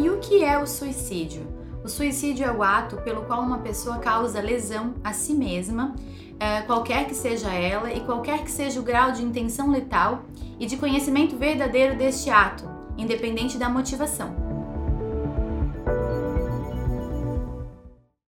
E o que é o suicídio? O suicídio é o ato pelo qual uma pessoa causa lesão a si mesma, é, qualquer que seja ela e qualquer que seja o grau de intenção letal e de conhecimento verdadeiro deste ato, independente da motivação.